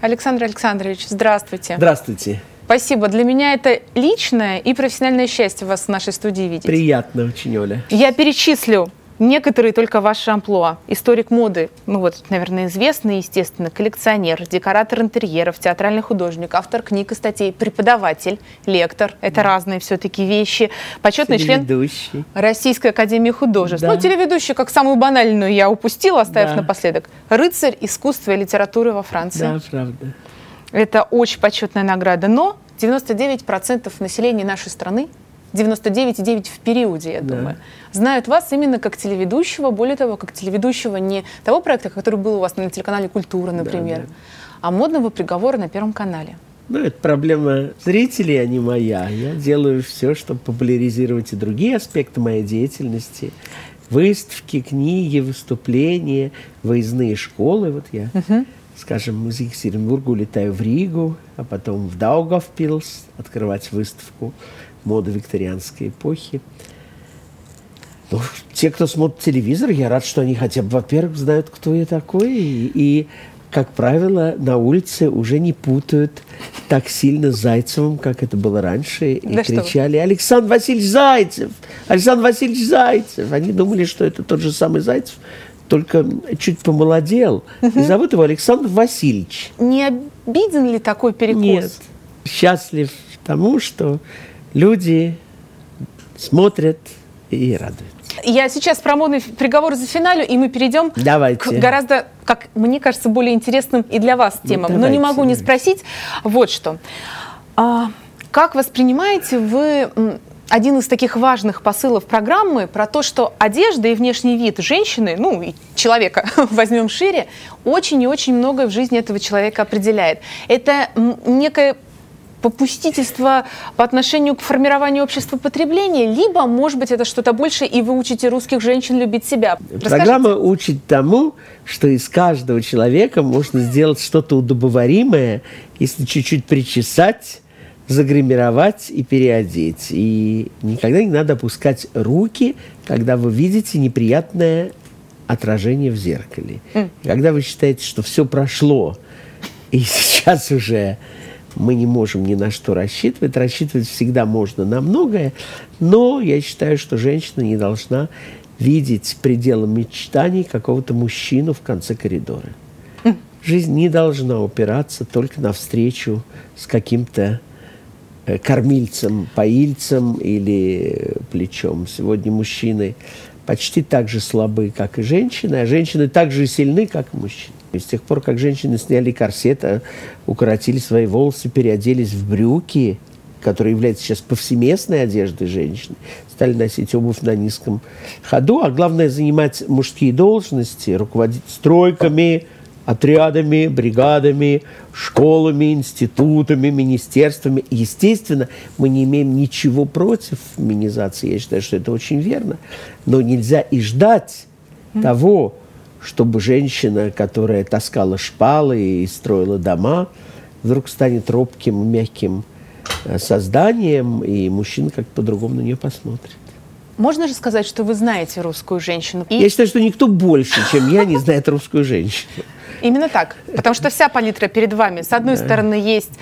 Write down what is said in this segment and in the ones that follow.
Александр Александрович, здравствуйте. Здравствуйте. Спасибо. Для меня это личное и профессиональное счастье вас в нашей студии видеть. Приятно очень, Оля. Я перечислю Некоторые только ваши амплуа. Историк моды, ну вот, наверное, известный, естественно, коллекционер, декоратор интерьеров, театральный художник, автор книг и статей, преподаватель, лектор. Это да. разные все-таки вещи. Почетный член Российской Академии Художеств. Да. Ну, телеведущий, как самую банальную я упустила, оставив да. напоследок. Рыцарь искусства и литературы во Франции. Да, правда. Это очень почетная награда. Но 99% населения нашей страны 99,9 в периоде, я да. думаю, знают вас именно как телеведущего, более того, как телеведущего не того проекта, который был у вас на телеканале «Культура», например, да, да. а модного приговора на Первом канале. Ну, это проблема зрителей, а не моя. Я делаю все, чтобы популяризировать и другие аспекты моей деятельности. Выставки, книги, выступления, выездные школы. Вот я, угу. скажем, из Екатеринбурга улетаю в Ригу, а потом в Даугавпилс открывать выставку моды викторианской эпохи. Ну, те, кто смотрит телевизор, я рад, что они хотя бы, во-первых, знают, кто я такой, и, и как правило, на улице уже не путают так сильно с Зайцевым, как это было раньше, и да кричали «Александр Васильевич Зайцев! Александр Васильевич Зайцев!» Они думали, что это тот же самый Зайцев, только чуть помолодел. Угу. И зовут его Александр Васильевич. Не обиден ли такой перекос? Нет. Счастлив тому, что люди смотрят и радуются. Я сейчас про модный приговор за финалю, и мы перейдем давайте. к гораздо, как мне кажется, более интересным и для вас ну, темам. Ну, Но не могу не спросить вот что. А, как воспринимаете вы один из таких важных посылов программы про то, что одежда и внешний вид женщины, ну и человека возьмем шире, очень и очень многое в жизни этого человека определяет. Это некое попустительство по отношению к формированию общества потребления, либо, может быть, это что-то больше, и вы учите русских женщин любить себя. Программа учит тому, что из каждого человека можно сделать что-то удобоваримое, если чуть-чуть причесать, загримировать и переодеть. И никогда не надо опускать руки, когда вы видите неприятное отражение в зеркале. Mm. Когда вы считаете, что все прошло, и сейчас уже мы не можем ни на что рассчитывать. Рассчитывать всегда можно на многое, но я считаю, что женщина не должна видеть пределом мечтаний какого-то мужчину в конце коридора. Жизнь не должна упираться только на встречу с каким-то э, кормильцем, поильцем или плечом. Сегодня мужчины почти так же слабы, как и женщины, а женщины так же сильны, как и мужчины. И с тех пор, как женщины сняли корсет, а укоротили свои волосы, переоделись в брюки, которые являются сейчас повсеместной одеждой женщин, стали носить обувь на низком ходу, а главное занимать мужские должности, руководить стройками, отрядами, бригадами, школами, институтами, министерствами. Естественно, мы не имеем ничего против феминизации. Я считаю, что это очень верно. Но нельзя и ждать того, чтобы женщина, которая таскала шпалы и строила дома, вдруг станет робким, мягким э, созданием, и мужчина как-то по-другому на нее посмотрит. Можно же сказать, что вы знаете русскую женщину? И... Я считаю, что никто больше, чем я, не знает русскую женщину. Именно так. Потому что вся палитра перед вами. С одной да. стороны, есть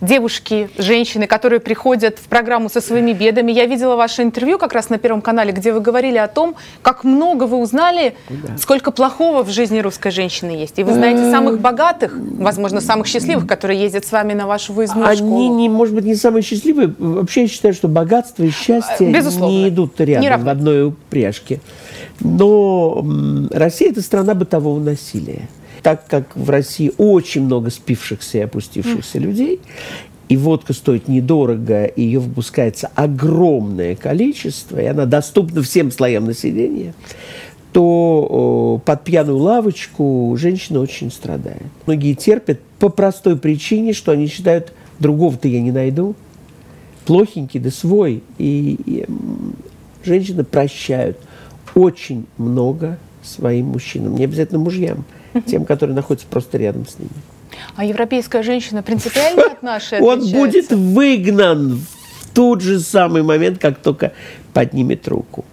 девушки, женщины, которые приходят в программу со своими бедами. Я видела ваше интервью как раз на Первом канале, где вы говорили о том, как много вы узнали, да. сколько плохого в жизни русской женщины есть. И вы знаете э, самых богатых, возможно, самых счастливых, которые ездят с вами на вашу выездную Они, школу. не, может быть, не самые счастливые. Вообще я считаю, что богатство и счастье Безусловно. не идут рядом не в одной упряжке. Но Россия – это страна бытового насилия так как в России очень много спившихся и опустившихся mm. людей, и водка стоит недорого, и ее выпускается огромное количество, и она доступна всем слоям населения, то под пьяную лавочку женщина очень страдает. Многие терпят по простой причине, что они считают, другого-то я не найду, плохенький, да свой. И, и женщины прощают очень много своим мужчинам, не обязательно мужьям тем, которые находятся просто рядом с ними. А европейская женщина принципиально от нашей Он будет выгнан в тот же самый момент, как только поднимет руку.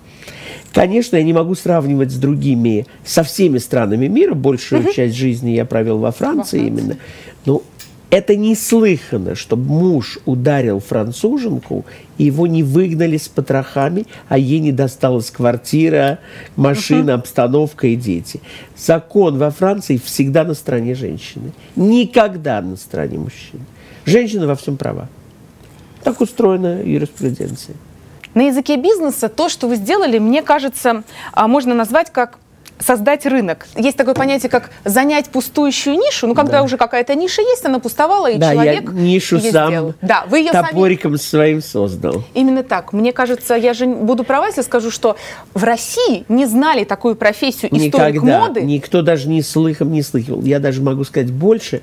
Конечно, я не могу сравнивать с другими, со всеми странами мира. Большую угу. часть жизни я провел во Франции, во Франции. именно. Но это неслыханно, чтобы муж ударил француженку, и его не выгнали с потрохами, а ей не досталась квартира, машина, uh-huh. обстановка и дети. Закон во Франции всегда на стороне женщины. Никогда на стороне мужчины. Женщина во всем права. Так устроена юриспруденция. На языке бизнеса то, что вы сделали, мне кажется, а, можно назвать как создать рынок. Есть такое понятие, как занять пустующую нишу. Ну, когда да. уже какая-то ниша есть, она пустовала, и да, человек я нишу ее сам сделал. Да, вы ее топориком сами... своим создал. Именно так. Мне кажется, я же буду права, если скажу, что в России не знали такую профессию историк Никогда. моды. Никто даже не слыхом не слыхивал. Я даже могу сказать больше.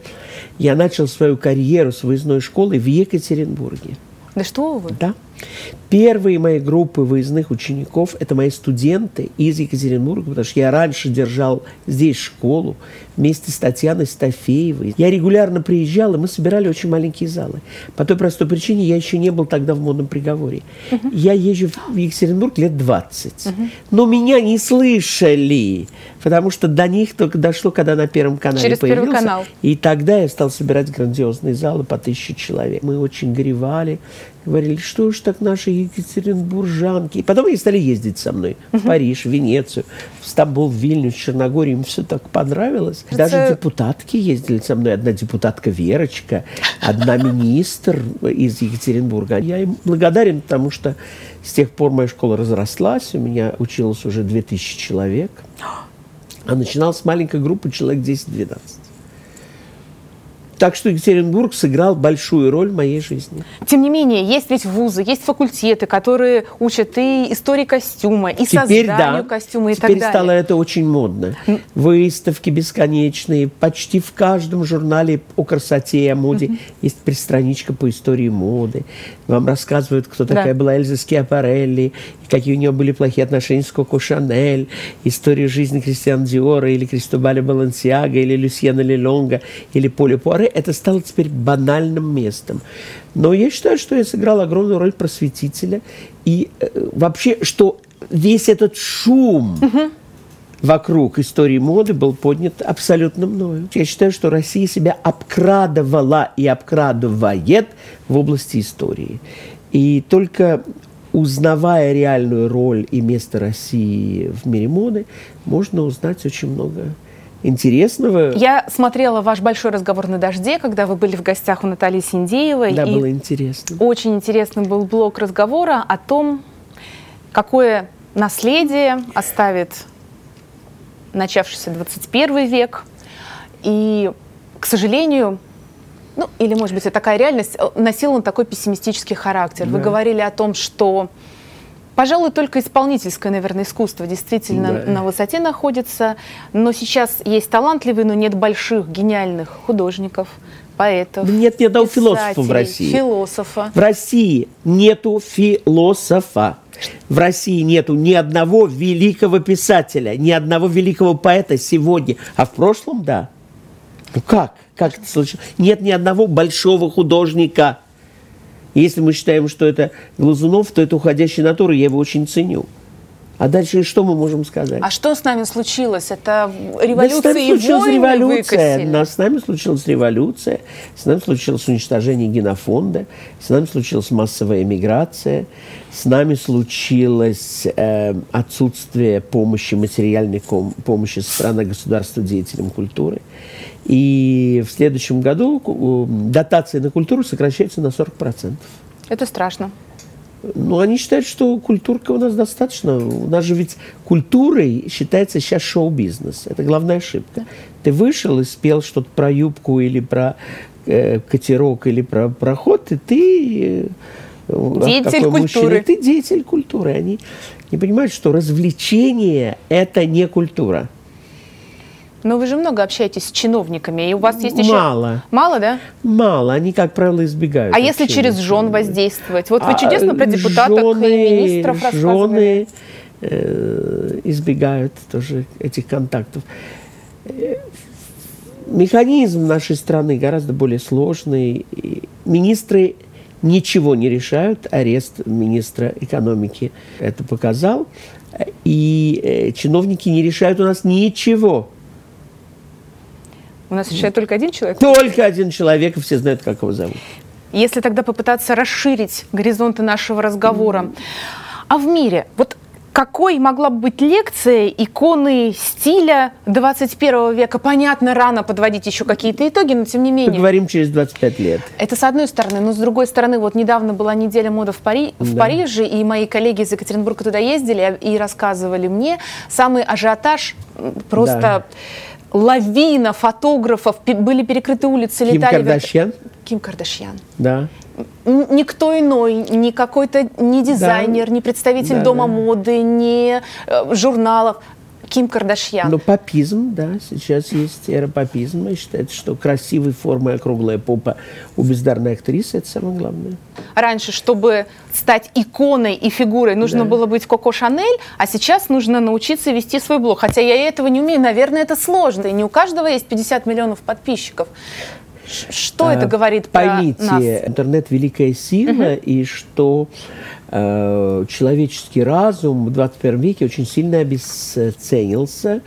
Я начал свою карьеру с выездной школы в Екатеринбурге. Да что вы? Да. Первые мои группы выездных учеников – это мои студенты из Екатеринбурга, потому что я раньше держал здесь школу вместе с Татьяной Стафеевой. Я регулярно приезжал, и мы собирали очень маленькие залы. По той простой причине я еще не был тогда в модном приговоре. Uh-huh. Я езжу в Екатеринбург лет 20. Uh-huh. Но меня не слышали, потому что до них только дошло, когда на Первом канале Через появился. Первый канал. И тогда я стал собирать грандиозные залы по тысяче человек. Мы очень горевали, говорили, что ж так наши екатеринбуржанки. И потом они стали ездить со мной в Париж, в Венецию, в Стамбул, в Вильнюс, в Черногорию. Им все так понравилось. Даже депутатки ездили со мной. Одна депутатка Верочка, одна министр из Екатеринбурга. Я им благодарен, потому что с тех пор моя школа разрослась. У меня училось уже 2000 человек. А начинал с маленькой группы человек 10-12. Так что Екатеринбург сыграл большую роль в моей жизни. Тем не менее, есть ведь вузы, есть факультеты, которые учат и истории костюма, и Теперь, созданию да. костюма и Теперь так далее. стало это очень модно. Выставки бесконечные. Почти в каждом журнале о красоте и о моде mm-hmm. есть пристраничка по истории моды. Вам рассказывают, кто да. такая была Эльза Скиапарелли, какие у нее были плохие отношения с Коко Шанель, историю жизни Кристиан Диора или Кристобаля Балансиага, или Люсьена Лелонга, или Поля Пуаре это стало теперь банальным местом. Но я считаю, что я сыграл огромную роль просветителя. И э, вообще, что весь этот шум угу. вокруг истории моды был поднят абсолютно мною. Я считаю, что Россия себя обкрадывала и обкрадывает в области истории. И только узнавая реальную роль и место России в мире моды, можно узнать очень много интересного. Я смотрела ваш большой разговор на дожде, когда вы были в гостях у Натальи Синдеевой. Да, было интересно. Очень интересный был блок разговора о том, какое наследие оставит начавшийся 21 век. И, к сожалению, ну, или, может быть, это такая реальность, носил он такой пессимистический характер. Да. Вы говорили о том, что Пожалуй, только исполнительское, наверное, искусство действительно да. на высоте находится. Но сейчас есть талантливые, но нет больших, гениальных художников, поэтов. Нет ни одного философа в России. Философа. В России нету философа. В России нету ни одного великого писателя, ни одного великого поэта сегодня. А в прошлом, да. Ну как? Как это случилось? Нет ни одного большого художника – если мы считаем, что это Глазунов, то это уходящая натура, я его очень ценю. А дальше что мы можем сказать? А что с нами случилось? Это революция да, с нами случилась и революция. Выкосили. С нами случилась революция, с нами случилось уничтожение генофонда, с нами случилась массовая эмиграция, с нами случилось э, отсутствие помощи, материальной помощи со стороны государства деятелям культуры. И в следующем году дотация на культуру сокращается на 40%. Это страшно. Ну, они считают, что культурка у нас достаточно. У нас же ведь культурой считается сейчас шоу-бизнес. Это главная ошибка. Ты вышел и спел что-то про юбку или про э, катерок или про проход, и ты... Э, деятель культуры. Мужчина, ты деятель культуры. Они не понимают, что развлечение – это не культура. Но вы же много общаетесь с чиновниками, и у вас есть еще... Мало. Мало, да? Мало, они, как правило, избегают. А если через жен воздействовать? Вот вы а чудесно про депутаток жены, и министров рассказывали. Жены э, избегают тоже этих контактов. Э, механизм нашей страны гораздо более сложный. Министры ничего не решают. Арест министра экономики это показал. И э, чиновники не решают у нас ничего. У нас решает только один человек? Только один человек, и все знают, как его зовут. Если тогда попытаться расширить горизонты нашего разговора. Mm. А в мире, вот какой могла бы быть лекция иконы стиля 21 века? Понятно, рано подводить еще какие-то итоги, но тем не менее. Поговорим через 25 лет. Это с одной стороны. Но с другой стороны, вот недавно была неделя моды в, Пари... да. в Париже, и мои коллеги из Екатеринбурга туда ездили и рассказывали мне. Самый ажиотаж просто... Да лавина фотографов, были перекрыты улицы, Ким летали... Кардашьян? Ким Кардашьян. Да. Никто иной, ни какой-то не дизайнер, да. не представитель да, дома да. моды, не э, журналов. Ким Кардашьян. Ну, папизм, да, сейчас есть эра папизма, и считается, что красивой формы округлая попа у бездарной актрисы – это самое главное. Раньше, чтобы стать иконой и фигурой, нужно да. было быть Коко Шанель, а сейчас нужно научиться вести свой блог. Хотя я этого не умею, наверное, это сложно, и не у каждого есть 50 миллионов подписчиков. Что а, это говорит поймите, про нас? Поймите, интернет – великая сила, угу. и что человеческий разум в 21 веке очень сильно обесценился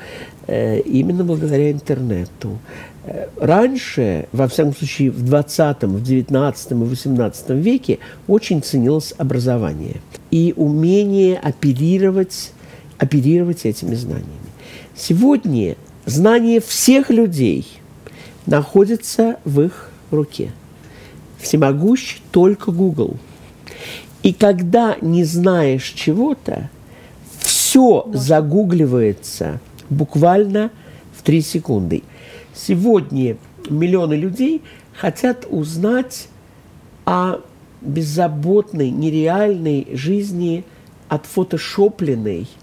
э, именно благодаря интернету. Э, раньше, во всяком случае, в 20, в 19 и 18 веке очень ценилось образование и умение оперировать, оперировать этими знаниями. Сегодня знания всех людей – находится в их руке. Всемогущий только Google. И когда не знаешь чего-то, все загугливается буквально в три секунды. Сегодня миллионы людей хотят узнать о беззаботной, нереальной жизни отфотошопленной –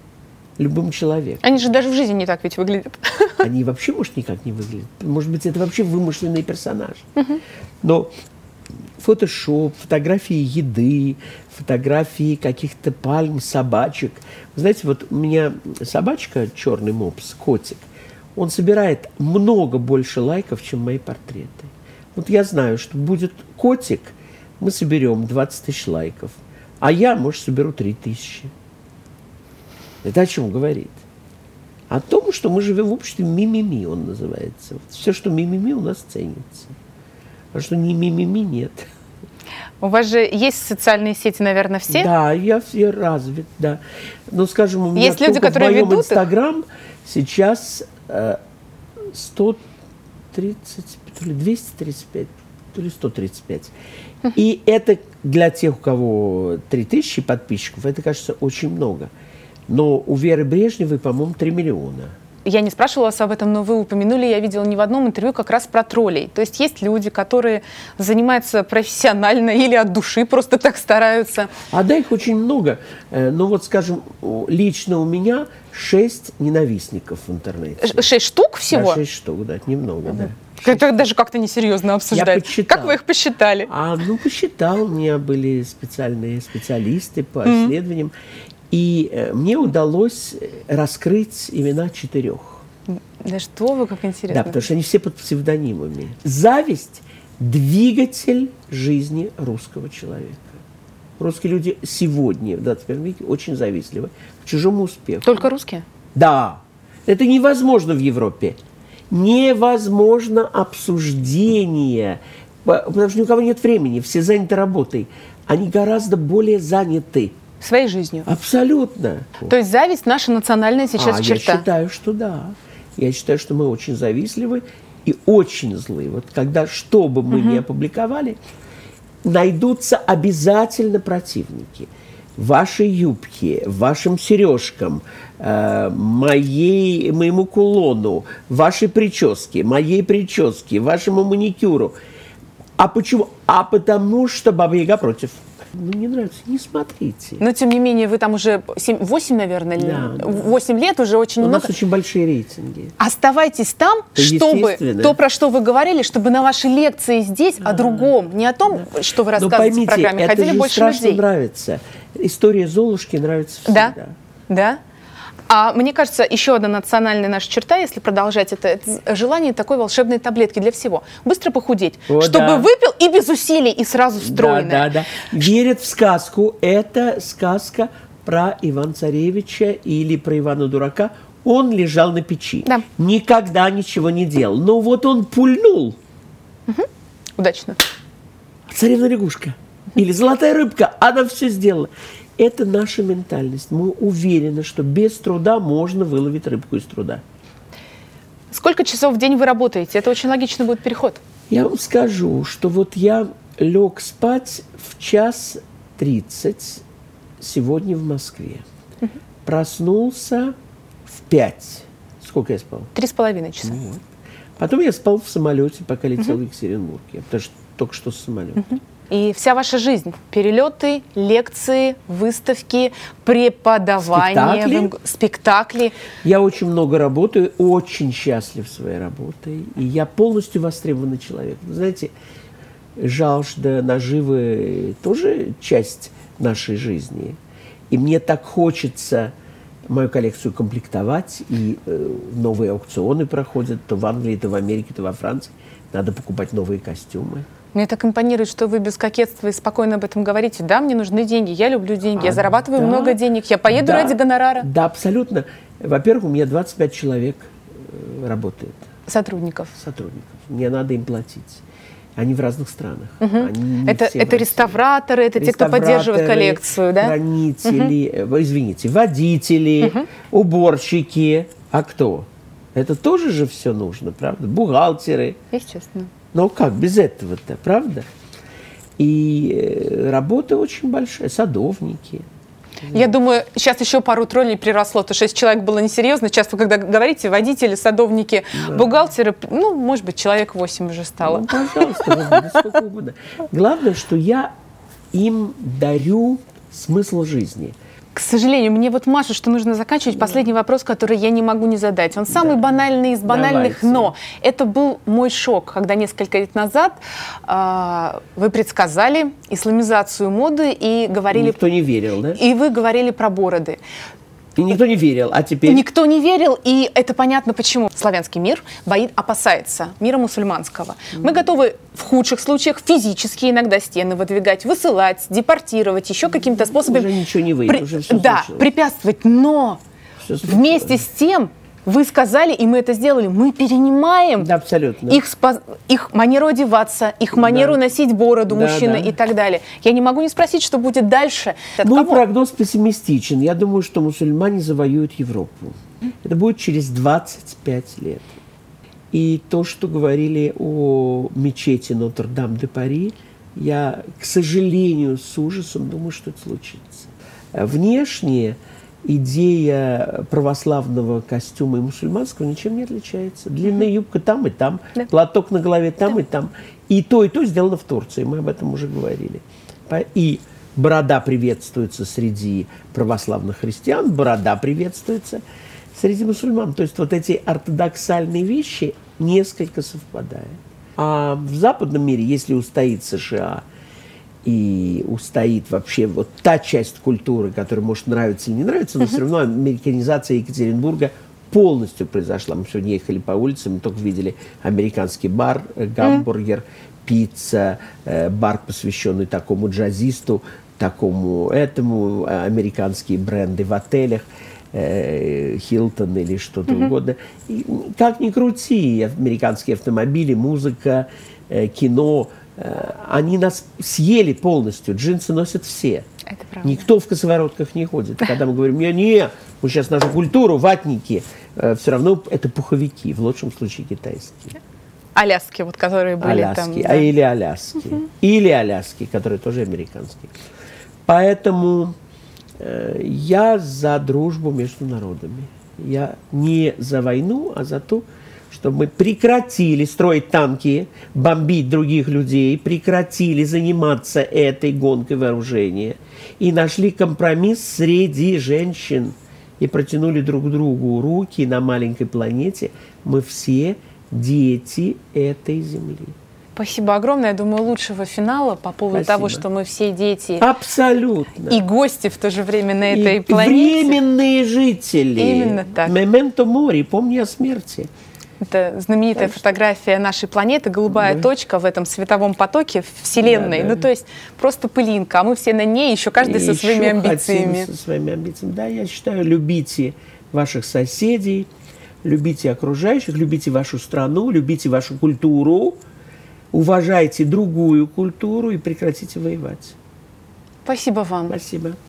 любым человеком. Они же даже в жизни не так ведь выглядят. Они вообще, может, никак не выглядят. Может быть, это вообще вымышленный персонаж. Но фотошоп, фотографии еды, фотографии каких-то пальм, собачек. знаете, вот у меня собачка, черный мопс, котик, он собирает много больше лайков, чем мои портреты. Вот я знаю, что будет котик, мы соберем 20 тысяч лайков, а я, может, соберу 3 тысячи. Это о чем говорит? О том, что мы живем в обществе мимими, он называется. Все, что мимими, у нас ценится. А что не мимими, нет. У вас же есть социальные сети, наверное, все? Да, я все развит, да. Но, скажем, у меня есть люди, которые в моем ведут Инстаграм сейчас э, 130, то ли 235, то ли 135. И это для тех, у кого 3000 подписчиков, это, кажется, очень много. Но у Веры Брежневой, по-моему, 3 миллиона. Я не спрашивала вас об этом, но вы упомянули, я видела не в одном интервью как раз про троллей. То есть есть люди, которые занимаются профессионально или от души просто так стараются. А да, их очень много. Э, ну вот, скажем, лично у меня шесть ненавистников в интернете. Шесть штук всего? Да, шесть штук, да, немного, угу. да. Это даже как-то несерьезно обсуждать. Я. Как вы их посчитали? А, ну, посчитал. У меня были специальные специалисты по mm-hmm. исследованиям. И э, мне удалось раскрыть имена четырех. Да что вы, как интересно. Да, потому что они все под псевдонимами. Зависть – двигатель жизни русского человека. Русские люди сегодня, в 21 веке, очень завистливы к чужому успеху. Только русские? Да. Это невозможно в Европе. Невозможно обсуждение, потому что ни у кого нет времени, все заняты работой. Они гораздо более заняты своей жизнью. Абсолютно. То есть зависть наша национальная сейчас а, черта? Я считаю, что да. Я считаю, что мы очень завистливы и очень злые. Вот когда что бы мы угу. ни опубликовали, найдутся обязательно противники. Вашей юбке, вашим сережкам, э, моей, моему кулону, вашей прическе, моей прическе, вашему маникюру. А почему? А потому что Баба Яга против ну, не нравится, не смотрите. Но, тем не менее, вы там уже 7, 8, наверное, да, 8 да. лет уже очень У много. У нас очень большие рейтинги. Оставайтесь там, Это чтобы то, про что вы говорили, чтобы на ваши лекции здесь а, о другом, не о том, да. что вы рассказываете поймите, в программе, это ходили же больше страшно людей. нравится. История Золушки нравится всегда. Да? Да? А мне кажется, еще одна национальная наша черта, если продолжать это, это желание такой волшебной таблетки для всего. Быстро похудеть, О, чтобы да. выпил и без усилий, и сразу стройно. Да, да, да. Верят в сказку. Это сказка про Ивана Царевича или про Ивана Дурака. Он лежал на печи. Да. Никогда ничего не делал. Но вот он пульнул. Угу. Удачно. Царевна лягушка. Или золотая рыбка. Она все сделала. Это наша ментальность. Мы уверены, что без труда можно выловить рыбку из труда. Сколько часов в день вы работаете? Это очень логичный будет переход. Я вам скажу, что вот я лег спать в час тридцать сегодня в Москве. Угу. Проснулся в пять. Сколько я спал? Три с половиной часа. Вот. Потом я спал в самолете, пока летел угу. в Екатеринбург. Я потому что только что с самолета. Угу. И вся ваша жизнь, перелеты, лекции, выставки, преподавание, спектакли. спектакли. Я очень много работаю, очень счастлив своей работой. И я полностью востребованный человек. Вы знаете, жажда наживы тоже часть нашей жизни. И мне так хочется мою коллекцию комплектовать, и э, новые аукционы проходят то в Англии, то в Америке, то во Франции. Надо покупать новые костюмы. Мне так импонирует, что вы без кокетства и спокойно об этом говорите. Да, мне нужны деньги, я люблю деньги, а, я зарабатываю да, много денег, я поеду да, ради гонорара. Да, абсолютно. Во-первых, у меня 25 человек э, работает. Сотрудников. Сотрудников. Мне надо им платить. Они в разных странах. Угу. Они это это реставраторы, это те, кто поддерживает коллекцию, да? Хранители, угу. извините, водители, угу. уборщики. А кто? Это тоже же все нужно, правда? Бухгалтеры. Естественно. Но как без этого-то, правда? И э, работа очень большая, садовники. Я думаю, сейчас еще пару троллей приросло, то шесть человек было несерьезно. Часто, когда говорите, водители, садовники, да. бухгалтеры, ну, может быть, человек восемь уже стало. Ну, пожалуйста, сколько угодно. Главное, что я им дарю смысл жизни – к сожалению, мне вот Маша, что нужно заканчивать. Да. Последний вопрос, который я не могу не задать. Он самый да. банальный из банальных, Давайте. но это был мой шок, когда несколько лет назад э, вы предсказали исламизацию моды и говорили... Никто не верил, да? И вы говорили про бороды. И никто не верил, а теперь... Никто не верил, и это понятно почему. Славянский мир боит, опасается мира мусульманского. Мы готовы в худших случаях физически иногда стены выдвигать, высылать, депортировать, еще каким-то способом... Уже ничего не выйдет, при... уже все Да, случилось. препятствовать, но вместе с тем вы сказали, и мы это сделали. Мы перенимаем да, абсолютно. Их, спа- их манеру одеваться, их манеру да. носить бороду да, мужчины да. и так далее. Я не могу не спросить, что будет дальше. От Мой кого? прогноз пессимистичен. Я думаю, что мусульмане завоюют Европу. Это будет через 25 лет. И то, что говорили о мечети Нотр-Дам-де-Пари, я, к сожалению, с ужасом думаю, что это случится. Внешне идея православного костюма и мусульманского ничем не отличается. Длинная юбка там и там, да. платок на голове там да. и там. И то, и то сделано в Турции, мы об этом уже говорили. И борода приветствуется среди православных христиан, борода приветствуется среди мусульман. То есть вот эти ортодоксальные вещи несколько совпадают. А в западном мире, если устоит США – и устоит вообще вот та часть культуры, которая может нравиться или не нравиться, но uh-huh. все равно американизация Екатеринбурга полностью произошла. Мы сегодня ехали по улице, мы только видели американский бар, э, гамбургер, uh-huh. пицца, э, бар, посвященный такому джазисту, такому этому, э, американские бренды в отелях. Хилтон или что-то uh-huh. угодно. И, как ни крути, американские автомобили, музыка, кино, они нас съели полностью. Джинсы носят все. Это правда. Никто в косоворотках не ходит. Когда мы говорим, не, не, мы сейчас нашу культуру, ватники, э, все равно это пуховики, в лучшем случае китайские. Аляски, вот которые были Аляски, там. Да? А или Аляски. Угу. Или Аляски, которые тоже американские. Поэтому э, я за дружбу между народами. Я не за войну, а за то, чтобы мы прекратили строить танки, бомбить других людей, прекратили заниматься этой гонкой вооружения и нашли компромисс среди женщин и протянули друг другу руки на маленькой планете. Мы все дети этой земли. Спасибо огромное. Я думаю, лучшего финала по поводу Спасибо. того, что мы все дети. Абсолютно. И гости в то же время на и этой планете. Временные жители. Именно так. Мементо мори, помни о смерти. Это знаменитая так фотография нашей планеты, голубая да. точка в этом световом потоке Вселенной. Да, да. Ну, то есть просто пылинка, а мы все на ней, еще каждый и со своими амбициями. Со своими амбициями. Да, я считаю, любите ваших соседей, любите окружающих, любите вашу страну, любите вашу культуру, уважайте другую культуру и прекратите воевать. Спасибо вам. Спасибо.